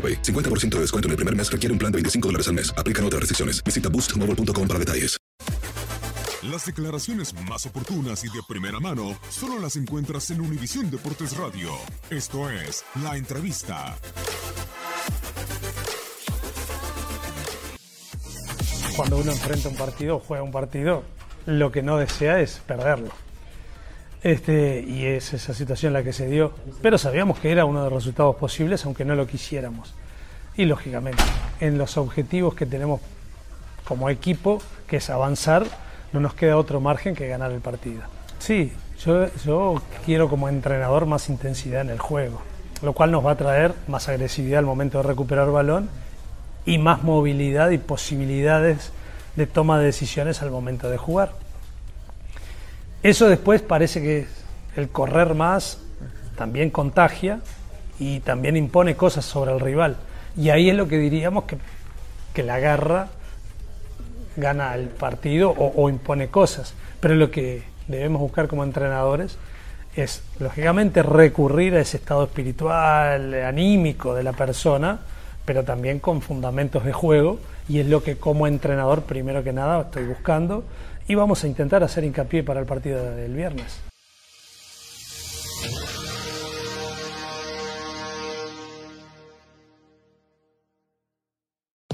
AroPay. 50% de descuento en el primer mes requiere un plan de 25 dólares al mes. Aplican otras restricciones. Visita boostmobile.com para detalles. Las declaraciones más oportunas y de primera mano solo las encuentras en Univisión Deportes Radio. Esto es La Entrevista. Cuando uno enfrenta un partido juega un partido, lo que no desea es perderlo. Este, y es esa situación la que se dio. Pero sabíamos que era uno de los resultados posibles, aunque no lo quisiéramos. Y lógicamente, en los objetivos que tenemos como equipo, que es avanzar, no nos queda otro margen que ganar el partido. Sí, yo, yo quiero como entrenador más intensidad en el juego, lo cual nos va a traer más agresividad al momento de recuperar balón y más movilidad y posibilidades de toma de decisiones al momento de jugar. Eso después parece que el correr más también contagia y también impone cosas sobre el rival. Y ahí es lo que diríamos que, que la garra gana el partido o, o impone cosas. Pero lo que debemos buscar como entrenadores es, lógicamente, recurrir a ese estado espiritual, anímico de la persona, pero también con fundamentos de juego, y es lo que como entrenador, primero que nada, estoy buscando, y vamos a intentar hacer hincapié para el partido del viernes.